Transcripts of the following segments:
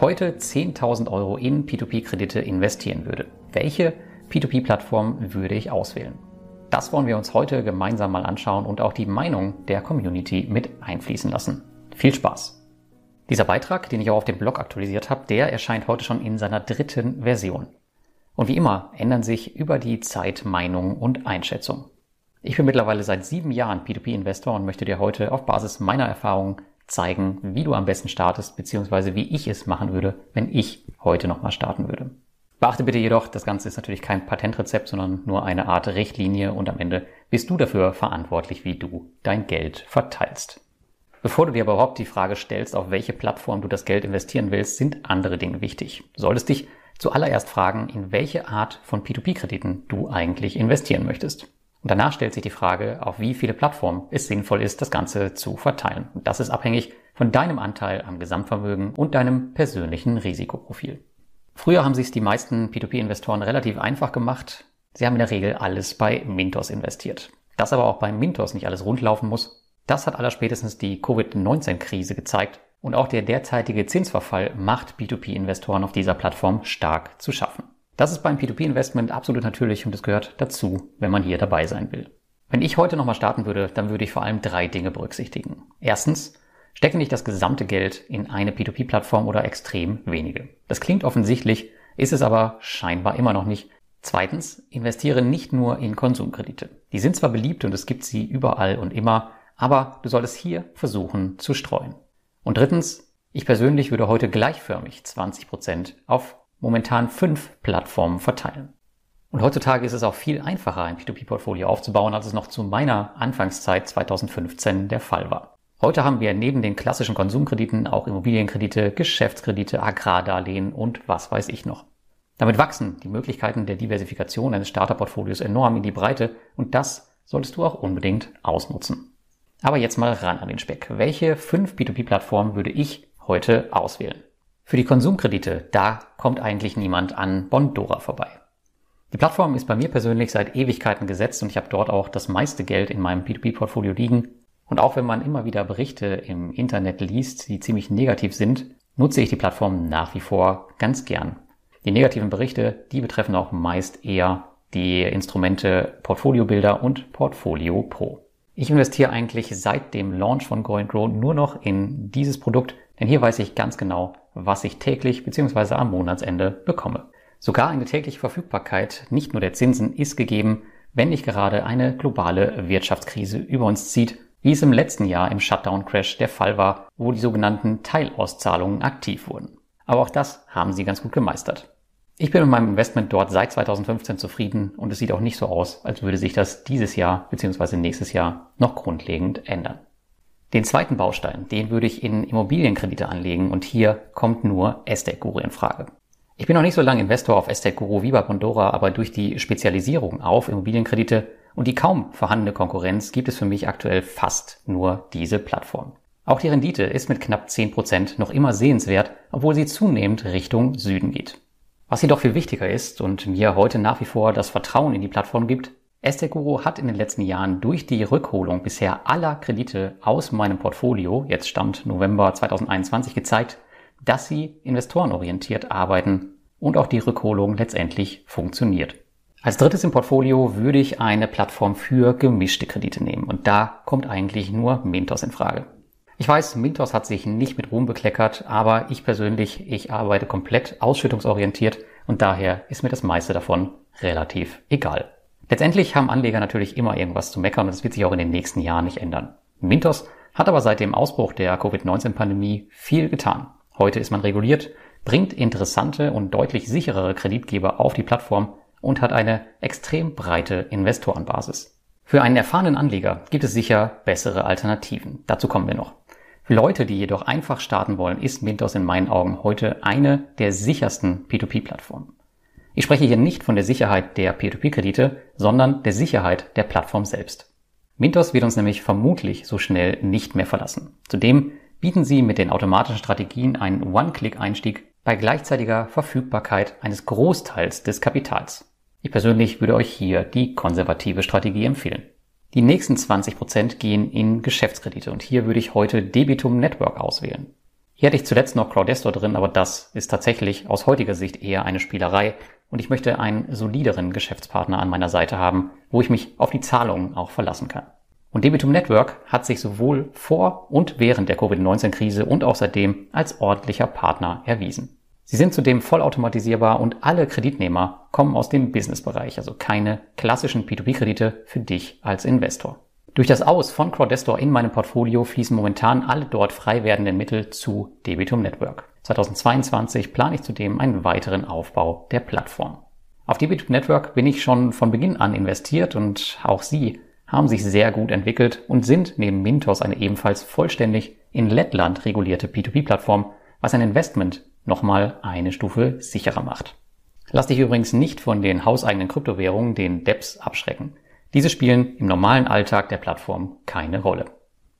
Heute 10.000 Euro in P2P-Kredite investieren würde, welche P2P-Plattform würde ich auswählen? Das wollen wir uns heute gemeinsam mal anschauen und auch die Meinung der Community mit einfließen lassen. Viel Spaß! Dieser Beitrag, den ich auch auf dem Blog aktualisiert habe, der erscheint heute schon in seiner dritten Version. Und wie immer ändern sich über die Zeit Meinung und Einschätzung. Ich bin mittlerweile seit sieben Jahren P2P-Investor und möchte dir heute auf Basis meiner Erfahrungen zeigen, wie du am besten startest, beziehungsweise wie ich es machen würde, wenn ich heute nochmal starten würde. Beachte bitte jedoch, das Ganze ist natürlich kein Patentrezept, sondern nur eine Art Richtlinie und am Ende bist du dafür verantwortlich, wie du dein Geld verteilst. Bevor du dir aber überhaupt die Frage stellst, auf welche Plattform du das Geld investieren willst, sind andere Dinge wichtig. Du solltest dich zuallererst fragen, in welche Art von P2P-Krediten du eigentlich investieren möchtest. Und danach stellt sich die Frage, auf wie viele Plattformen es sinnvoll ist, das Ganze zu verteilen. Und das ist abhängig von deinem Anteil am Gesamtvermögen und deinem persönlichen Risikoprofil. Früher haben sich die meisten P2P-Investoren relativ einfach gemacht. Sie haben in der Regel alles bei Mintos investiert. Dass aber auch bei Mintos nicht alles rundlaufen muss, das hat allerspätestens die Covid-19-Krise gezeigt. Und auch der derzeitige Zinsverfall macht P2P-Investoren auf dieser Plattform stark zu schaffen. Das ist beim P2P-Investment absolut natürlich und es gehört dazu, wenn man hier dabei sein will. Wenn ich heute nochmal starten würde, dann würde ich vor allem drei Dinge berücksichtigen. Erstens, stecke nicht das gesamte Geld in eine P2P-Plattform oder extrem wenige. Das klingt offensichtlich, ist es aber scheinbar immer noch nicht. Zweitens, investiere nicht nur in Konsumkredite. Die sind zwar beliebt und es gibt sie überall und immer, aber du solltest hier versuchen zu streuen. Und drittens, ich persönlich würde heute gleichförmig 20% auf momentan fünf Plattformen verteilen. Und heutzutage ist es auch viel einfacher, ein P2P-Portfolio aufzubauen, als es noch zu meiner Anfangszeit 2015 der Fall war. Heute haben wir neben den klassischen Konsumkrediten auch Immobilienkredite, Geschäftskredite, Agrardarlehen und was weiß ich noch. Damit wachsen die Möglichkeiten der Diversifikation eines Starterportfolios enorm in die Breite und das solltest du auch unbedingt ausnutzen. Aber jetzt mal ran an den Speck. Welche fünf P2P-Plattformen würde ich heute auswählen? Für die Konsumkredite, da kommt eigentlich niemand an Bondora vorbei. Die Plattform ist bei mir persönlich seit Ewigkeiten gesetzt und ich habe dort auch das meiste Geld in meinem P2P-Portfolio liegen. Und auch wenn man immer wieder Berichte im Internet liest, die ziemlich negativ sind, nutze ich die Plattform nach wie vor ganz gern. Die negativen Berichte, die betreffen auch meist eher die Instrumente Portfolio Builder und Portfolio Pro. Ich investiere eigentlich seit dem Launch von Go Grow nur noch in dieses Produkt, denn hier weiß ich ganz genau, was ich täglich bzw. am Monatsende bekomme. Sogar eine tägliche Verfügbarkeit nicht nur der Zinsen ist gegeben, wenn nicht gerade eine globale Wirtschaftskrise über uns zieht, wie es im letzten Jahr im Shutdown-Crash der Fall war, wo die sogenannten Teilauszahlungen aktiv wurden. Aber auch das haben sie ganz gut gemeistert. Ich bin mit meinem Investment dort seit 2015 zufrieden und es sieht auch nicht so aus, als würde sich das dieses Jahr bzw. nächstes Jahr noch grundlegend ändern. Den zweiten Baustein, den würde ich in Immobilienkredite anlegen und hier kommt nur Estate Guru in Frage. Ich bin noch nicht so lange Investor auf Estate Guru wie bei Pandora, aber durch die Spezialisierung auf Immobilienkredite und die kaum vorhandene Konkurrenz gibt es für mich aktuell fast nur diese Plattform. Auch die Rendite ist mit knapp 10% noch immer sehenswert, obwohl sie zunehmend Richtung Süden geht. Was jedoch viel wichtiger ist und mir heute nach wie vor das Vertrauen in die Plattform gibt, Estate Guru hat in den letzten Jahren durch die Rückholung bisher aller Kredite aus meinem Portfolio, jetzt stammt November 2021, gezeigt, dass sie investorenorientiert arbeiten und auch die Rückholung letztendlich funktioniert. Als drittes im Portfolio würde ich eine Plattform für gemischte Kredite nehmen und da kommt eigentlich nur Mintos in Frage. Ich weiß, Mintos hat sich nicht mit Ruhm bekleckert, aber ich persönlich, ich arbeite komplett ausschüttungsorientiert und daher ist mir das meiste davon relativ egal. Letztendlich haben Anleger natürlich immer irgendwas zu meckern und das wird sich auch in den nächsten Jahren nicht ändern. Mintos hat aber seit dem Ausbruch der Covid-19-Pandemie viel getan. Heute ist man reguliert, bringt interessante und deutlich sicherere Kreditgeber auf die Plattform und hat eine extrem breite Investorenbasis. Für einen erfahrenen Anleger gibt es sicher bessere Alternativen. Dazu kommen wir noch. Für Leute, die jedoch einfach starten wollen, ist Mintos in meinen Augen heute eine der sichersten P2P-Plattformen. Ich spreche hier nicht von der Sicherheit der P2P-Kredite, sondern der Sicherheit der Plattform selbst. Mintos wird uns nämlich vermutlich so schnell nicht mehr verlassen. Zudem bieten sie mit den automatischen Strategien einen One-Click-Einstieg bei gleichzeitiger Verfügbarkeit eines Großteils des Kapitals. Ich persönlich würde euch hier die konservative Strategie empfehlen. Die nächsten 20 Prozent gehen in Geschäftskredite und hier würde ich heute Debitum Network auswählen. Hier hätte ich zuletzt noch Crowdestor drin, aber das ist tatsächlich aus heutiger Sicht eher eine Spielerei und ich möchte einen solideren Geschäftspartner an meiner Seite haben, wo ich mich auf die Zahlungen auch verlassen kann. Und Debitum Network hat sich sowohl vor und während der Covid-19-Krise und auch seitdem als ordentlicher Partner erwiesen. Sie sind zudem vollautomatisierbar und alle Kreditnehmer kommen aus dem Businessbereich, also keine klassischen P2P-Kredite für dich als Investor. Durch das Aus von Crowdestor in meinem Portfolio fließen momentan alle dort frei werdenden Mittel zu Debitum Network. 2022 plane ich zudem einen weiteren Aufbau der Plattform. Auf Debitum Network bin ich schon von Beginn an investiert und auch Sie haben sich sehr gut entwickelt und sind neben Mintos eine ebenfalls vollständig in Lettland regulierte P2P-Plattform, was ein Investment nochmal eine Stufe sicherer macht. Lass dich übrigens nicht von den hauseigenen Kryptowährungen, den DEPs, abschrecken. Diese spielen im normalen Alltag der Plattform keine Rolle.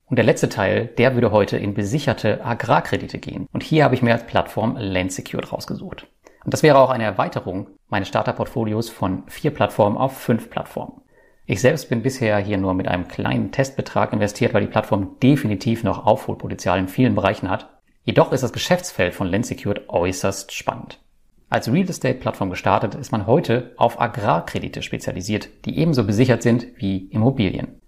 Und der letzte Teil, der würde heute in besicherte Agrarkredite gehen. Und hier habe ich mir als Plattform Land Secured rausgesucht. Und das wäre auch eine Erweiterung meines Starterportfolios von vier Plattformen auf fünf Plattformen. Ich selbst bin bisher hier nur mit einem kleinen Testbetrag investiert, weil die Plattform definitiv noch Aufholpotenzial in vielen Bereichen hat Jedoch ist das Geschäftsfeld von Lensecured äußerst spannend. Als Real Estate Plattform gestartet ist man heute auf Agrarkredite spezialisiert, die ebenso besichert sind wie Immobilien.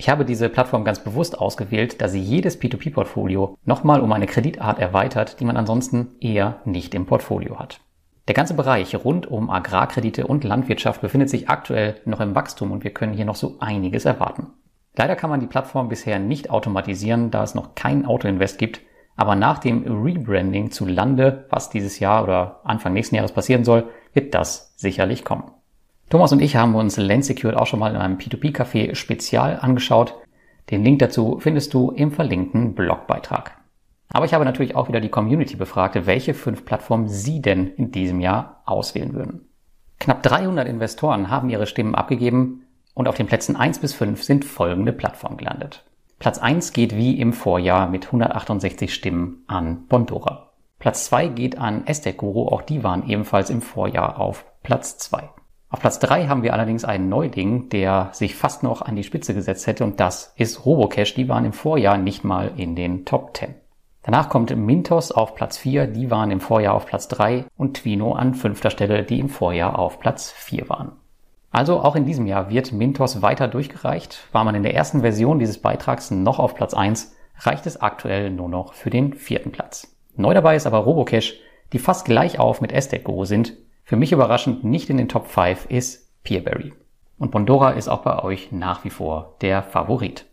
Ich habe diese Plattform ganz bewusst ausgewählt, da sie jedes P2P-Portfolio nochmal um eine Kreditart erweitert, die man ansonsten eher nicht im Portfolio hat. Der ganze Bereich rund um Agrarkredite und Landwirtschaft befindet sich aktuell noch im Wachstum und wir können hier noch so einiges erwarten. Leider kann man die Plattform bisher nicht automatisieren, da es noch kein Autoinvest gibt, aber nach dem Rebranding zu Lande, was dieses Jahr oder Anfang nächsten Jahres passieren soll, wird das sicherlich kommen. Thomas und ich haben uns Land Secured auch schon mal in einem P2P-Café spezial angeschaut. Den Link dazu findest du im verlinkten Blogbeitrag. Aber ich habe natürlich auch wieder die Community befragt, welche fünf Plattformen sie denn in diesem Jahr auswählen würden. Knapp 300 Investoren haben ihre Stimmen abgegeben und auf den Plätzen 1 bis 5 sind folgende Plattformen gelandet. Platz 1 geht wie im Vorjahr mit 168 Stimmen an Bondora. Platz 2 geht an Estate Guru, auch die waren ebenfalls im Vorjahr auf Platz 2. Auf Platz 3 haben wir allerdings einen Neuling, der sich fast noch an die Spitze gesetzt hätte und das ist Robocash, die waren im Vorjahr nicht mal in den Top 10. Danach kommt Mintos auf Platz 4, die waren im Vorjahr auf Platz 3 und Twino an fünfter Stelle, die im Vorjahr auf Platz 4 waren. Also auch in diesem Jahr wird Mintos weiter durchgereicht. War man in der ersten Version dieses Beitrags noch auf Platz 1, reicht es aktuell nur noch für den vierten Platz. Neu dabei ist aber Robocash, die fast gleich auf mit Estate Guru sind. Für mich überraschend nicht in den Top 5 ist Peerberry. Und Bondora ist auch bei euch nach wie vor der Favorit.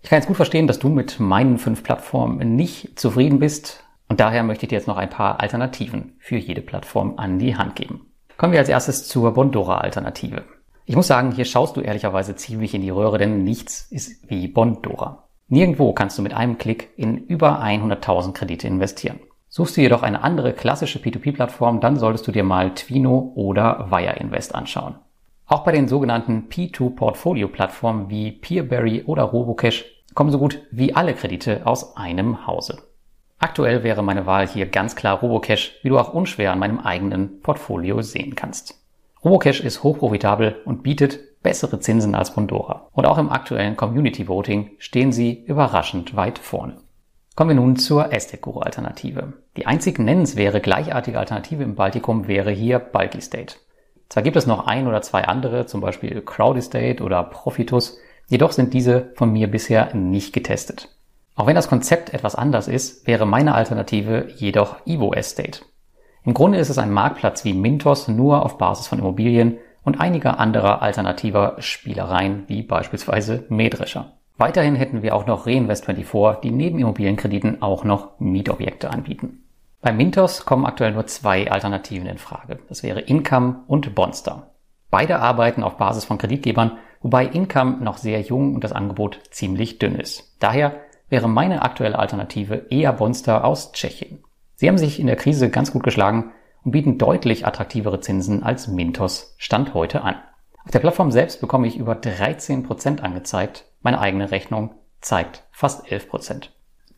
Ich kann jetzt gut verstehen, dass du mit meinen fünf Plattformen nicht zufrieden bist und daher möchte ich dir jetzt noch ein paar Alternativen für jede Plattform an die Hand geben. Kommen wir als erstes zur Bondora-Alternative. Ich muss sagen, hier schaust du ehrlicherweise ziemlich in die Röhre, denn nichts ist wie Bondora. Nirgendwo kannst du mit einem Klick in über 100.000 Kredite investieren. Suchst du jedoch eine andere klassische P2P-Plattform, dann solltest du dir mal Twino oder Wire Invest anschauen. Auch bei den sogenannten P2-Portfolio-Plattformen wie Peerberry oder Robocash kommen so gut wie alle Kredite aus einem Hause. Aktuell wäre meine Wahl hier ganz klar Robocash, wie du auch unschwer an meinem eigenen Portfolio sehen kannst. Robocash ist hochprofitabel und bietet bessere Zinsen als Bondora. Und auch im aktuellen Community Voting stehen sie überraschend weit vorne. Kommen wir nun zur Estate-Guru-Alternative. Die einzig nennenswerte gleichartige Alternative im Baltikum wäre hier Bulky State. Zwar gibt es noch ein oder zwei andere, zum Beispiel Crowd Estate oder Profitus, jedoch sind diese von mir bisher nicht getestet. Auch wenn das Konzept etwas anders ist, wäre meine Alternative jedoch Evo Estate. Im Grunde ist es ein Marktplatz wie Mintos nur auf Basis von Immobilien und einiger anderer alternativer Spielereien wie beispielsweise Mähdrescher. Weiterhin hätten wir auch noch Reinvest24, die neben Immobilienkrediten auch noch Mietobjekte anbieten. Bei Mintos kommen aktuell nur zwei Alternativen in Frage. Das wäre Income und Bonster. Beide arbeiten auf Basis von Kreditgebern, wobei Income noch sehr jung und das Angebot ziemlich dünn ist. Daher wäre meine aktuelle Alternative eher Bonster aus Tschechien. Sie haben sich in der Krise ganz gut geschlagen und bieten deutlich attraktivere Zinsen als Mintos Stand heute an. Auf der Plattform selbst bekomme ich über 13% angezeigt. Meine eigene Rechnung zeigt fast 11%.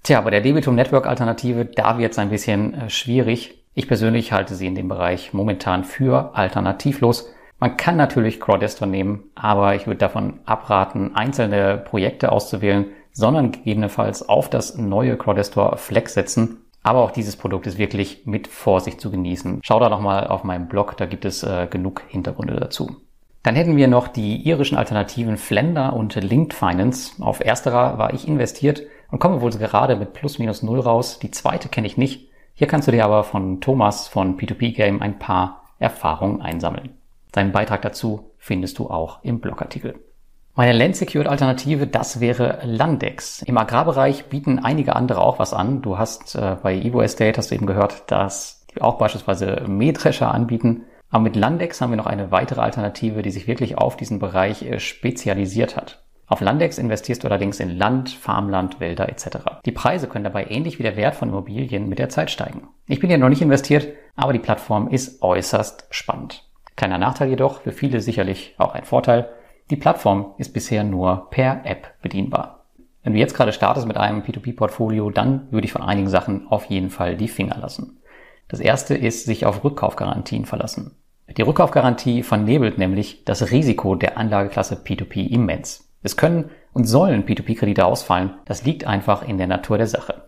Tja, bei der Debitum Network Alternative, da wird es ein bisschen äh, schwierig. Ich persönlich halte sie in dem Bereich momentan für alternativlos. Man kann natürlich Crowdestor nehmen, aber ich würde davon abraten, einzelne Projekte auszuwählen, sondern gegebenenfalls auf das neue Crowdestor Flex setzen. Aber auch dieses Produkt ist wirklich mit Vorsicht zu genießen. Schau da nochmal auf meinem Blog, da gibt es äh, genug Hintergründe dazu. Dann hätten wir noch die irischen Alternativen Flender und Linked Finance. Auf ersterer war ich investiert und komme wohl gerade mit plus minus null raus. Die zweite kenne ich nicht. Hier kannst du dir aber von Thomas von P2P Game ein paar Erfahrungen einsammeln. Seinen Beitrag dazu findest du auch im Blogartikel. Meine Land-Secured Alternative, das wäre Landex. Im Agrarbereich bieten einige andere auch was an. Du hast äh, bei Evo Estate, hast du eben gehört, dass die auch beispielsweise Mähdrescher anbieten. Aber mit Landex haben wir noch eine weitere Alternative, die sich wirklich auf diesen Bereich äh, spezialisiert hat. Auf Landex investierst du allerdings in Land, Farmland, Wälder etc. Die Preise können dabei ähnlich wie der Wert von Immobilien mit der Zeit steigen. Ich bin hier noch nicht investiert, aber die Plattform ist äußerst spannend. Kleiner Nachteil jedoch, für viele sicherlich auch ein Vorteil, die Plattform ist bisher nur per App bedienbar. Wenn du jetzt gerade startest mit einem P2P-Portfolio, dann würde ich von einigen Sachen auf jeden Fall die Finger lassen. Das erste ist sich auf Rückkaufgarantien verlassen. Die Rückkaufgarantie vernebelt nämlich das Risiko der Anlageklasse P2P immens. Es können und sollen P2P-Kredite ausfallen. Das liegt einfach in der Natur der Sache.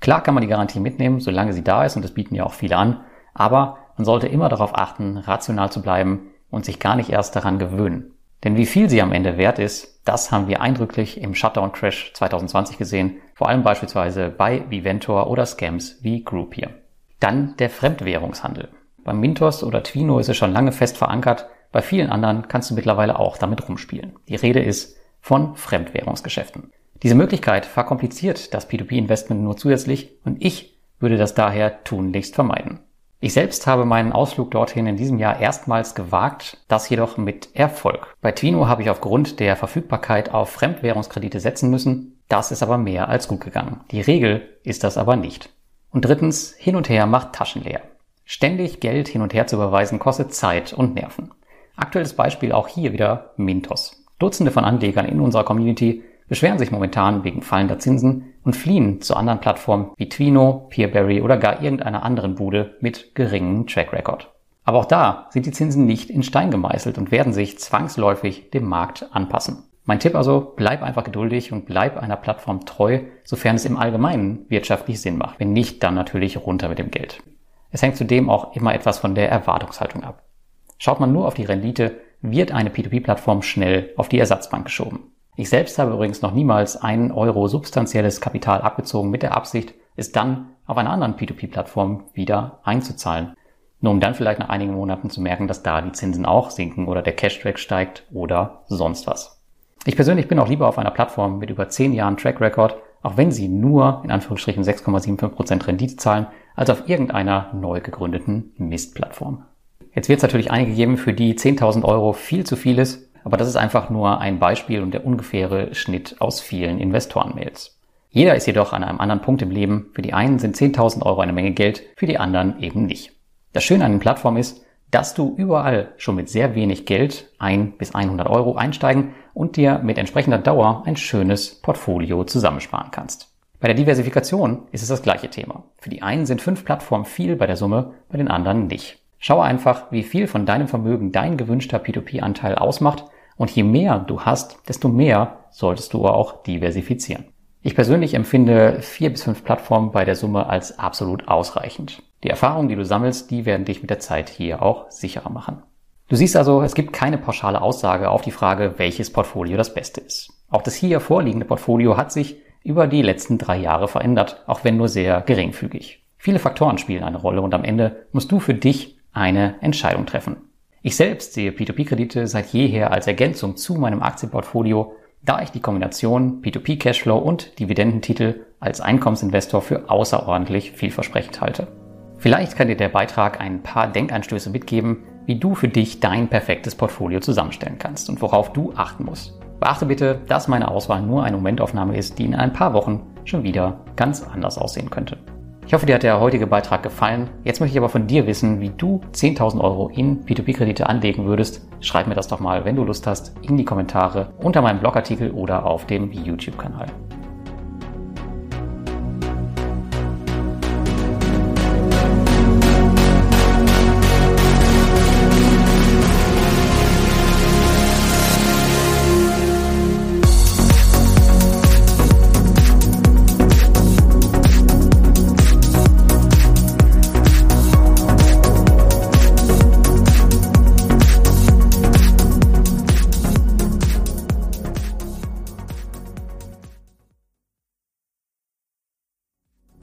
Klar kann man die Garantie mitnehmen, solange sie da ist, und das bieten ja auch viele an, aber man sollte immer darauf achten, rational zu bleiben und sich gar nicht erst daran gewöhnen. Denn wie viel sie am Ende wert ist, das haben wir eindrücklich im Shutdown Crash 2020 gesehen, vor allem beispielsweise bei Viventor oder Scams wie Groupier. Dann der Fremdwährungshandel. Beim Mintos oder Twino ist es schon lange fest verankert, bei vielen anderen kannst du mittlerweile auch damit rumspielen. Die Rede ist von Fremdwährungsgeschäften. Diese Möglichkeit verkompliziert das P2P-Investment nur zusätzlich und ich würde das daher tunlichst vermeiden. Ich selbst habe meinen Ausflug dorthin in diesem Jahr erstmals gewagt, das jedoch mit Erfolg. Bei Twino habe ich aufgrund der Verfügbarkeit auf Fremdwährungskredite setzen müssen. Das ist aber mehr als gut gegangen. Die Regel ist das aber nicht. Und drittens, hin und her macht Taschen leer. Ständig Geld hin und her zu überweisen kostet Zeit und Nerven. Aktuelles Beispiel auch hier wieder Mintos. Dutzende von Anlegern in unserer Community beschweren sich momentan wegen fallender Zinsen und fliehen zu anderen Plattformen wie Twino, Peerberry oder gar irgendeiner anderen Bude mit geringem Track Record. Aber auch da sind die Zinsen nicht in Stein gemeißelt und werden sich zwangsläufig dem Markt anpassen. Mein Tipp also, bleib einfach geduldig und bleib einer Plattform treu, sofern es im Allgemeinen wirtschaftlich Sinn macht. Wenn nicht, dann natürlich runter mit dem Geld. Es hängt zudem auch immer etwas von der Erwartungshaltung ab. Schaut man nur auf die Rendite, wird eine P2P-Plattform schnell auf die Ersatzbank geschoben. Ich selbst habe übrigens noch niemals einen Euro substanzielles Kapital abgezogen mit der Absicht, es dann auf einer anderen P2P-Plattform wieder einzuzahlen. Nur um dann vielleicht nach einigen Monaten zu merken, dass da die Zinsen auch sinken oder der Cash-Track steigt oder sonst was. Ich persönlich bin auch lieber auf einer Plattform mit über 10 Jahren Track Record, auch wenn sie nur in Anführungsstrichen 6,75% Rendite zahlen, als auf irgendeiner neu gegründeten Mistplattform. Jetzt wird es natürlich einige geben, für die 10.000 Euro viel zu viel ist aber das ist einfach nur ein Beispiel und der ungefähre Schnitt aus vielen Investorenmails. Jeder ist jedoch an einem anderen Punkt im Leben. Für die einen sind 10.000 Euro eine Menge Geld, für die anderen eben nicht. Das Schöne an den Plattformen ist, dass du überall schon mit sehr wenig Geld, ein bis 100 Euro einsteigen und dir mit entsprechender Dauer ein schönes Portfolio zusammensparen kannst. Bei der Diversifikation ist es das gleiche Thema. Für die einen sind fünf Plattformen viel bei der Summe, bei den anderen nicht. Schau einfach, wie viel von deinem Vermögen dein gewünschter P2P-Anteil ausmacht und je mehr du hast, desto mehr solltest du auch diversifizieren. Ich persönlich empfinde vier bis fünf Plattformen bei der Summe als absolut ausreichend. Die Erfahrungen, die du sammelst, die werden dich mit der Zeit hier auch sicherer machen. Du siehst also, es gibt keine pauschale Aussage auf die Frage, welches Portfolio das beste ist. Auch das hier vorliegende Portfolio hat sich über die letzten drei Jahre verändert, auch wenn nur sehr geringfügig. Viele Faktoren spielen eine Rolle und am Ende musst du für dich eine Entscheidung treffen. Ich selbst sehe P2P-Kredite seit jeher als Ergänzung zu meinem Aktienportfolio da ich die Kombination P2P Cashflow und Dividendentitel als Einkommensinvestor für außerordentlich vielversprechend halte. Vielleicht kann dir der Beitrag ein paar Denkanstöße mitgeben, wie du für dich dein perfektes Portfolio zusammenstellen kannst und worauf du achten musst. Beachte bitte, dass meine Auswahl nur eine Momentaufnahme ist, die in ein paar Wochen schon wieder ganz anders aussehen könnte. Ich hoffe, dir hat der heutige Beitrag gefallen. Jetzt möchte ich aber von dir wissen, wie du 10.000 Euro in P2P-Kredite anlegen würdest. Schreib mir das doch mal, wenn du Lust hast, in die Kommentare unter meinem Blogartikel oder auf dem YouTube-Kanal.